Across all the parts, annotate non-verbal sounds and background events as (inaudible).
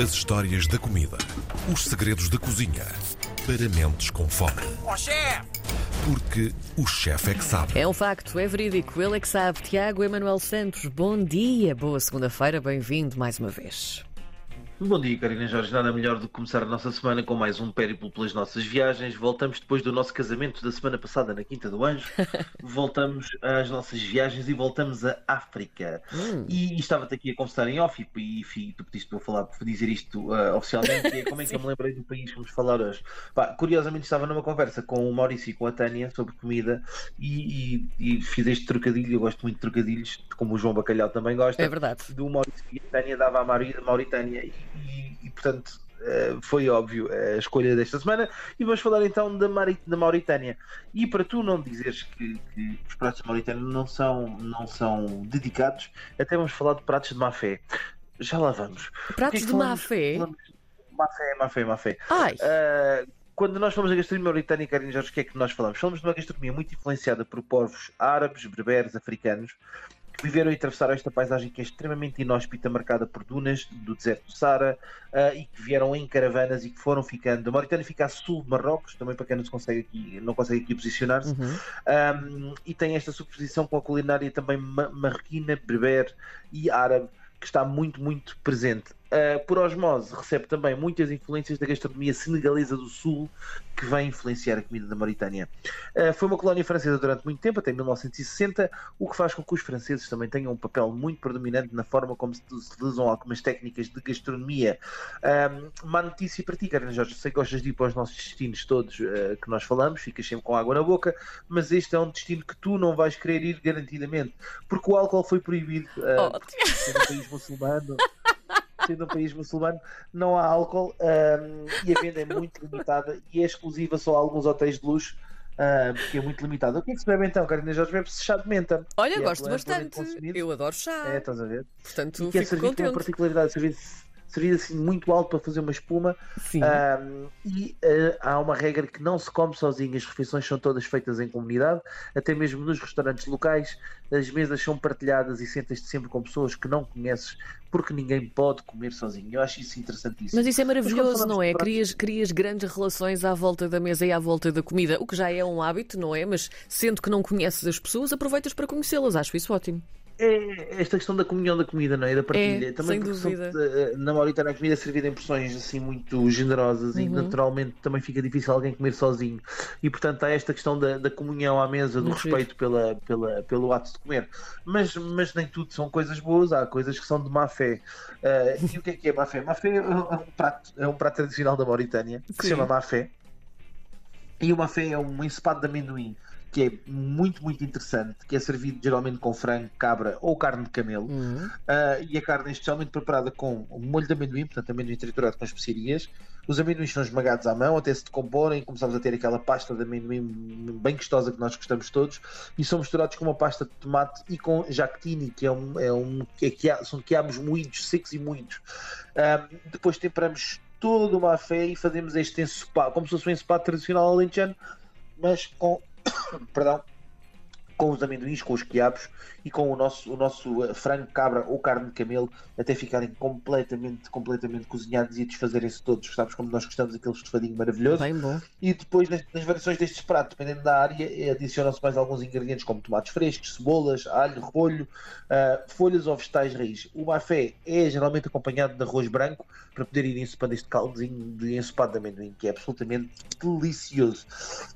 As histórias da comida. Os segredos da cozinha. Para mentes com fome. Ó chefe! Porque o chefe é que sabe. É um facto, é verídico. Ele é que sabe. Tiago Emanuel Santos, bom dia, boa segunda-feira, bem-vindo mais uma vez. Bom dia, Karina Jorge. Nada melhor do que começar a nossa semana com mais um périplo pelas nossas viagens. Voltamos depois do nosso casamento da semana passada na Quinta do Anjo. (laughs) voltamos às nossas viagens e voltamos à África. Hum. E, e estava-te aqui a conversar em off e, e tu pediste para falar, para dizer isto uh, oficialmente. É como é que eu (laughs) me lembrei do país que vamos falar hoje? Pá, curiosamente estava numa conversa com o Maurício e com a Tânia sobre comida e, e, e fiz este trocadilho. Eu gosto muito de trocadilhos, como o João Bacalhau também gosta É verdade. do Maurício e a Tânia dava à Mauri- Mauritânia e, e- e, portanto eh, foi óbvio a escolha desta semana. E vamos falar então da, Mari- da Mauritânia. E para tu não dizeres que, que os pratos da Mauritânia não são, não são dedicados até vamos falar de pratos de má fé. Já lá vamos. É Pratos que de má falamos- fé? falamos- má fé, má fé, má fé. Ai, Uh, quando nós falamos da gastronomia mauritânia, Karine Jorge, o que é que nós falamos? Falamos de uma gastronomia muito influenciada por povos árabes, berberes, africanos, viveram e atravessaram esta paisagem que é extremamente inóspita, marcada por dunas do deserto do Sara, uh, e que vieram em caravanas e que foram ficando. A Mauritânia fica a sul de Marrocos, também para quem não, se consegue aqui, não consegue aqui posicionar-se, uhum. um, e tem esta superposição com a culinária também ma- marroquina, berber e árabe, que está muito, muito presente. Uh, por osmose, recebe também muitas influências da gastronomia senegalesa do Sul, que vem influenciar a comida da Mauritânia. Uh, foi uma colónia francesa durante muito tempo, até 1960, o que faz com que os franceses também tenham um papel muito predominante na forma como se utilizam algumas técnicas de gastronomia. Um, má notícia para ti, Karina Jorge, sei que gostas de ir para os nossos destinos todos uh, que nós falamos, ficas sempre com água na boca, mas este é um destino que tu não vais querer ir garantidamente, porque o álcool foi proibido uh, Oh, um país muçulmano. (laughs) Sendo um país muçulmano, não há álcool um, e a venda é (laughs) muito limitada e é exclusiva só a alguns hotéis de luxo, uh, porque é muito limitada. O que é que se bebe então, Carina Jorge? Bebe-se chá de menta. Olha, é gosto amplamente bastante. Eu adoro chá. É, estás a ver? Portanto, E que é servido contente. particularidade, servido, servido assim muito alto para fazer uma espuma. Sim. Um, e uh, há uma regra que não se come sozinho, as refeições são todas feitas em comunidade, até mesmo nos restaurantes locais, as mesas são partilhadas e sentas-te sempre com pessoas que não conheces, porque ninguém pode comer sozinho. Eu acho isso interessantíssimo. Mas isso é maravilhoso, não é? Crias, crias grandes relações à volta da mesa e à volta da comida, o que já é um hábito, não é? Mas sendo que não conheces as pessoas, aproveitas para conhecê-las. Acho isso ótimo. É esta questão da comunhão da comida, não é? E da partilha. É, também porque dúvida. eh, na Mauritânia a comida é servida em porções assim muito generosas e Uhum. naturalmente também fica difícil alguém comer sozinho. E portanto há esta questão da, da comunhão à mesa, do Muito respeito pela, pela, pelo ato de comer. Mas, mas nem tudo são coisas boas, há coisas que são de má fé. Eh, e o que é que é má fé? Má fé é um prato, é um prato tradicional da Mauritânia que se Sim. chama má fé. E o má fé é um ensopado de amendoim que é muito, muito interessante, que é servido geralmente com frango, cabra ou carne de camelo. Uhum. Uh, e a carne é especialmente preparada com molho de amendoim, portanto amendoim triturado com especiarias. Os amendoins são esmagados à mão até se decomporem, começamos a ter aquela pasta de amendoim bem gostosa que nós gostamos todos, e são misturados com uma pasta de tomate e com jactini, que é um, é um que é quia- são quiabos moídos, secos e moídos. Uh, depois temperamos toda uma fé e fazemos este ensopado, como se fosse um ensopado tradicional alentejano, mas com, (coughs) perdão, com os amendoins, com os quiabos e com o nosso, o nosso eh, frango, cabra ou carne de camelo até ficarem completamente, completamente cozinhados e desfazerem-se todos. Sabes como nós gostamos daquele estofadinho maravilhoso? Bem bom. E depois, nas, nas variações destes pratos, dependendo da área, eh, adicionam-se mais alguns ingredientes como tomates frescos, cebolas, alho, repolho, ah, folhas ou vegetais raiz. O mafé é geralmente acompanhado de arroz branco para poder ir ensopando este caldozinho de ensopado de amendoim, que é absolutamente delicioso.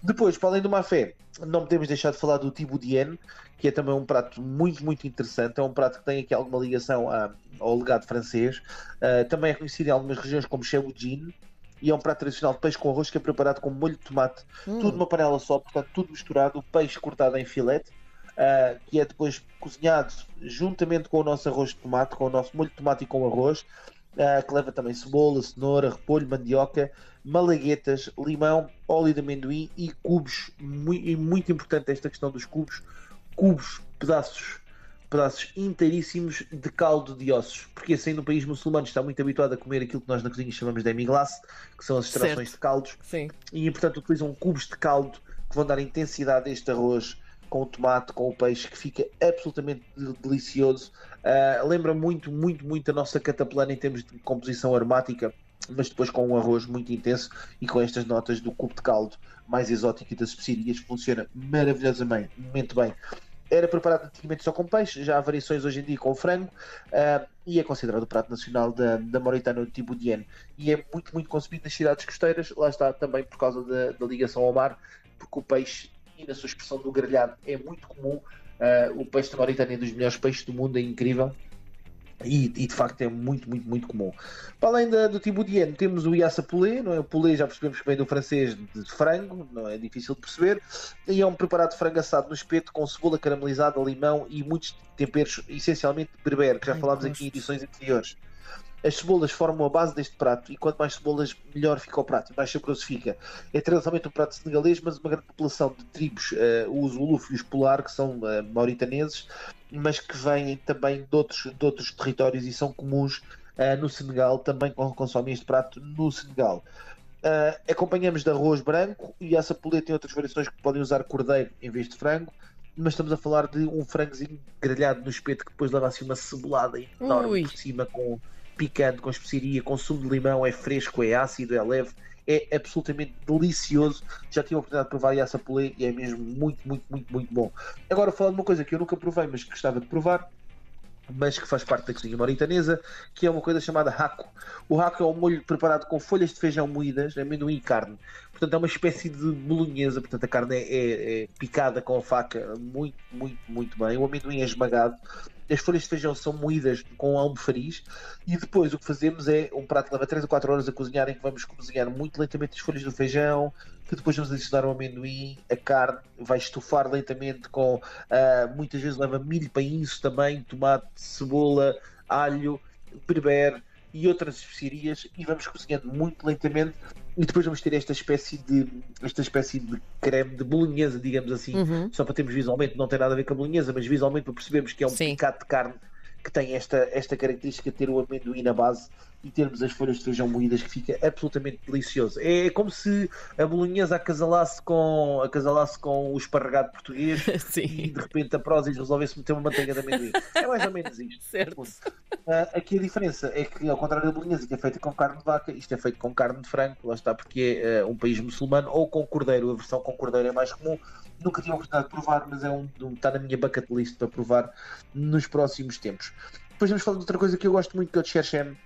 Depois, para além do mafé, não podemos deixar de falar do tiboudienne, que é também um prato muito, muito interessante. É um prato que tem aqui alguma ligação a- ao legado francês. Ah, também é conhecido em algumas regiões como cheboudine. E é um prato tradicional de peixe com arroz que é preparado com molho de tomate Hum. tudo numa panela só, portanto, tudo misturado, o peixe cortado em filete, ah, que é depois cozinhado juntamente com o nosso arroz de tomate, com o nosso molho de tomate e com o arroz, ah, que leva também cebola, cenoura, repolho, mandioca, malaguetas, limão, óleo de amendoim e cubos. E muito importante esta questão dos cubos, cubos, pedaços. Pedaços inteiríssimos de caldo de ossos, porque assim no país muçulmano está muito habituado a comer aquilo que nós na cozinha chamamos de demi-glace, que são as extrações Certo. de caldos, Sim. e portanto utilizam cubos de caldo que vão dar intensidade a este arroz com o tomate, com o peixe, que fica absolutamente delicioso. Uh, lembra muito, muito, muito a nossa cataplana em termos de composição aromática, mas depois com um arroz muito intenso e com estas notas do cubo de caldo mais exótico e das especiarias, funciona maravilhosamente muito bem. Era preparado antigamente só com peixe, já há variações hoje em dia com frango uh, e é considerado o prato nacional da, da Mauritânia Tibudiene e é muito, muito consumido nas cidades costeiras, lá está também por causa da, da ligação ao mar, porque o peixe e na sua expressão do grelhado é muito comum. Uh, o peixe da Mauritânia é dos melhores peixes do mundo, é incrível. E, e, de facto é muito, muito, muito comum. Para além da, do tibudiano, temos o Yassa Poulet, não é? O poulet já percebemos que vem do francês de frango, não é difícil de perceber. E é um preparado de frango assado no espeto com cebola caramelizada, limão e muitos temperos, essencialmente berber, que já Ai, falámos aqui em edições anteriores. As cebolas formam a base deste prato e quanto mais cebolas, melhor fica o prato, mais saboroso fica. É tradicionalmente um prato senegalês, mas uma grande população de tribos, uh, os Uluf e os Polar, que são uh, mauritaneses, mas que vêm também de outros, de outros territórios e são comuns uh, no Senegal, também consomem este prato no Senegal. Uh, acompanhamos de arroz branco e essa poleta tem outras variações que podem usar cordeiro em vez de frango mas estamos a falar de um frangozinho grelhado no espeto que depois leva assim uma cebolada enorme Ui. por cima com picante, com especiaria, com sumo de limão, é fresco, é ácido, é leve, é absolutamente delicioso. Já tive a oportunidade de provar essa polê e é mesmo muito, muito, muito, muito bom. Agora, falando de uma coisa que eu nunca provei, mas que gostava de provar, mas que faz parte da cozinha mauritanesa, que é uma coisa chamada raco. O raco é um molho preparado com folhas de feijão moídas, amendoim e carne. Portanto, é uma espécie de bolonhesa, portanto a carne é, é, é picada com a faca muito, muito, muito bem. O amendoim é esmagado as folhas de feijão são moídas com almofariz e depois o que fazemos é um prato que leva 3 a 4 horas a cozinhar em que vamos cozinhar muito lentamente as folhas do feijão, que depois vamos adicionar o amendoim, a carne, vai estufar lentamente com uh, muitas vezes leva milho para isso também, tomate, cebola, alho, berber e outras especiarias e vamos cozinhando muito lentamente e depois vamos ter esta espécie de esta espécie de creme de bolonhesa, digamos assim, uhum. só para termos visualmente, não tem nada a ver com a bolonhesa, mas visualmente para percebermos que é um Sim. picado de carne que tem esta, esta característica de ter o amendoim na base e termos as folhas de feijão moídas que fica absolutamente delicioso. É como se a bolonhesa acasalasse com, acasalasse com o esparregado português (laughs) Sim. e de repente a Prozis resolvesse meter uma manteiga de amendoim. É mais ou menos isto. (laughs) Certo. Uh, aqui a diferença é que, ao contrário da bolonhesa, que é feita com carne de vaca, isto é feito com carne de frango, lá está, porque é uh, um país muçulmano, ou com cordeiro. A versão com cordeiro é mais comum. Nunca tive a oportunidade de provar, mas é um, um, está na minha bucket list para provar nos próximos tempos. Depois vamos falar de outra coisa que eu gosto muito, que é o Cherchem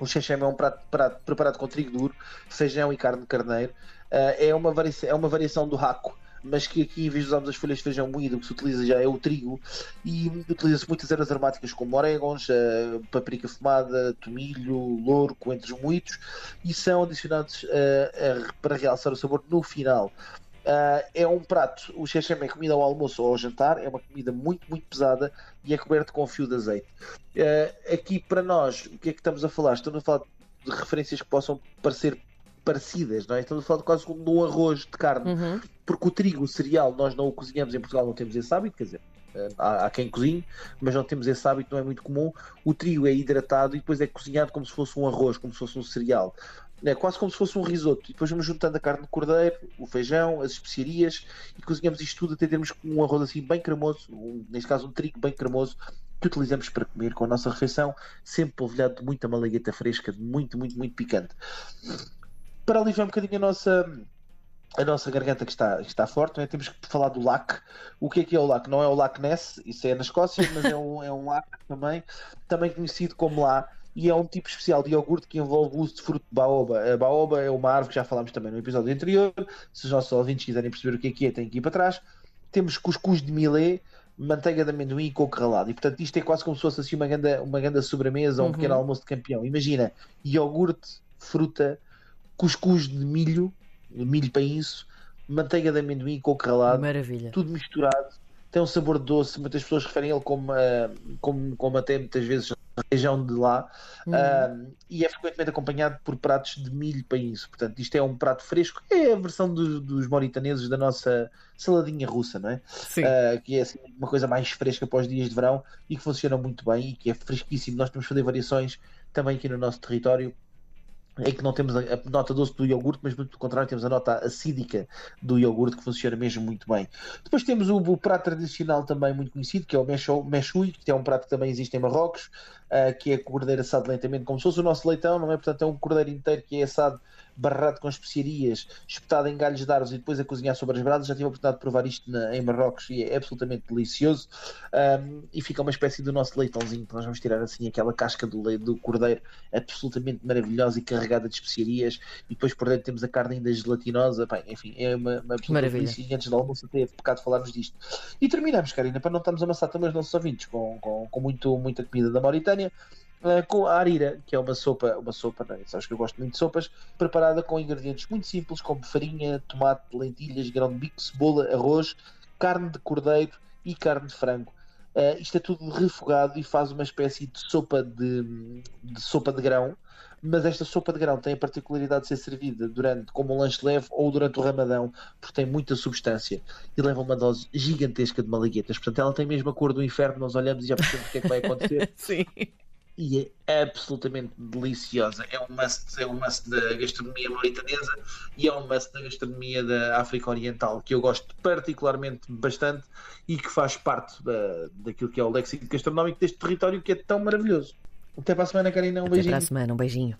o xexeme é um prato preparado, preparado com trigo duro, feijão e carne de carneiro. Uh, é, uma variação, é uma variação do raco, mas que aqui, em vez de usarmos as folhas de feijão moído, o que se utiliza já é o trigo. E utiliza-se muitas ervas aromáticas como orégãos, uh, paprika fumada, tomilho, louro, coentros moídos. E são adicionados uh, para realçar o sabor no final. Uh, é um prato, o xexeme é comida ao almoço ou ao jantar, é uma comida muito, muito pesada e é coberto com fio de azeite. Uh, aqui para nós, o que é que estamos a falar? Estamos a falar de referências que possam parecer parecidas, não é? Estamos a falar de quase como um arroz de carne, uhum. porque o trigo, o cereal, nós não o cozinhamos em Portugal, não temos esse hábito, quer dizer, uh, há, há, quem cozinhe, mas não temos esse hábito, não é muito comum. O trigo é hidratado e depois é cozinhado como se fosse um arroz, como se fosse um cereal é quase como se fosse um risoto. E depois vamos juntando a carne de cordeiro, o feijão, as especiarias e cozinhamos isto tudo até termos um arroz assim bem cremoso, um, neste caso um trigo bem cremoso, que utilizamos para comer com a nossa refeição, sempre polvilhado de muita malagueta fresca, de muito, muito, muito picante. Para aliviar um bocadinho a nossa a nossa garganta que está, está forte, é? temos que falar do lac. O que é que é o lac? Não é o Lac Ness, isso é na Escócia, mas é um, é um lac também, também conhecido como lá e é um tipo especial de iogurte que envolve o uso de fruto de baoba. A baoba é uma árvore que já falámos também no episódio anterior. Se os nossos ouvintes quiserem perceber o que é que é, têm que ir para trás. Temos cuscuz de milê, manteiga de amendoim e coco ralado. E portanto isto é quase como se fosse assim uma grande, uma grande sobremesa ou um uhum. pequeno almoço de campeão. Imagina, iogurte, fruta, cuscuz de milho, milho para isso, manteiga de amendoim e coco ralado. Maravilha. Tudo misturado. Tem um sabor doce, muitas pessoas referem ele como, uh, como, como até muitas vezes região de lá uhum. uh, e é frequentemente acompanhado por pratos de milho para isso. Portanto, isto é um prato fresco, é a versão dos, dos mauritaneses da nossa saladinha russa, não é? Uh, que é assim, uma coisa mais fresca para os dias de verão e que funciona muito bem e que é fresquíssimo. Nós temos fazer variações também aqui no nosso território em que não temos a, nota doce do iogurte, mas muito pelo contrário, temos a nota acídica do iogurte que funciona mesmo muito bem. Depois temos o, o prato tradicional também muito conhecido, que é o meshui, que é um prato que também existe em Marrocos, uh, que é cordeiro assado lentamente, como se fosse o nosso leitão, não é? Portanto, é um cordeiro inteiro que é assado barrado com especiarias, espetado em galhos de árvores e depois a cozinhar sobre as brasas. Já tive a oportunidade de provar isto na, em Marrocos e é absolutamente delicioso. Um, e fica uma espécie do nosso leitãozinho, que nós vamos tirar assim aquela casca do, do cordeiro absolutamente maravilhosa e carregada de especiarias. E depois por dentro temos a carne ainda gelatinosa. Bem, enfim, é uma, uma absoluta delícia. E antes do almoço até é pecado falarmos disto. E terminamos, Karina, para não estarmos a amassar também os nossos ouvintes com, com, com muito, muita comida da Mauritânia. Uh, com a arira, que é uma sopa, uma sopa, não, é? sabes que eu gosto muito de sopas, preparada com ingredientes muito simples, como farinha, tomate, lentilhas, grão de bico, cebola, arroz, carne de cordeiro e carne de frango. Uh, isto é tudo refogado e faz uma espécie de sopa de, de, sopa de grão, mas esta sopa de grão tem a particularidade de ser servida durante como um lanche leve ou durante o ramadão, porque tem muita substância e leva uma dose gigantesca de malaguetas. Portanto, ela tem mesmo a cor do inferno, nós olhamos e já percebemos o que é que vai acontecer. (laughs) Sim e é absolutamente deliciosa. É um must, é um must da gastronomia mauritanesa e é um must da gastronomia da África Oriental, que eu gosto particularmente bastante e que faz parte da, daquilo que é o léxico gastronómico deste território que é tão maravilhoso. Até para a semana, Karina. Um Até beijinho. para a semana, um beijinho.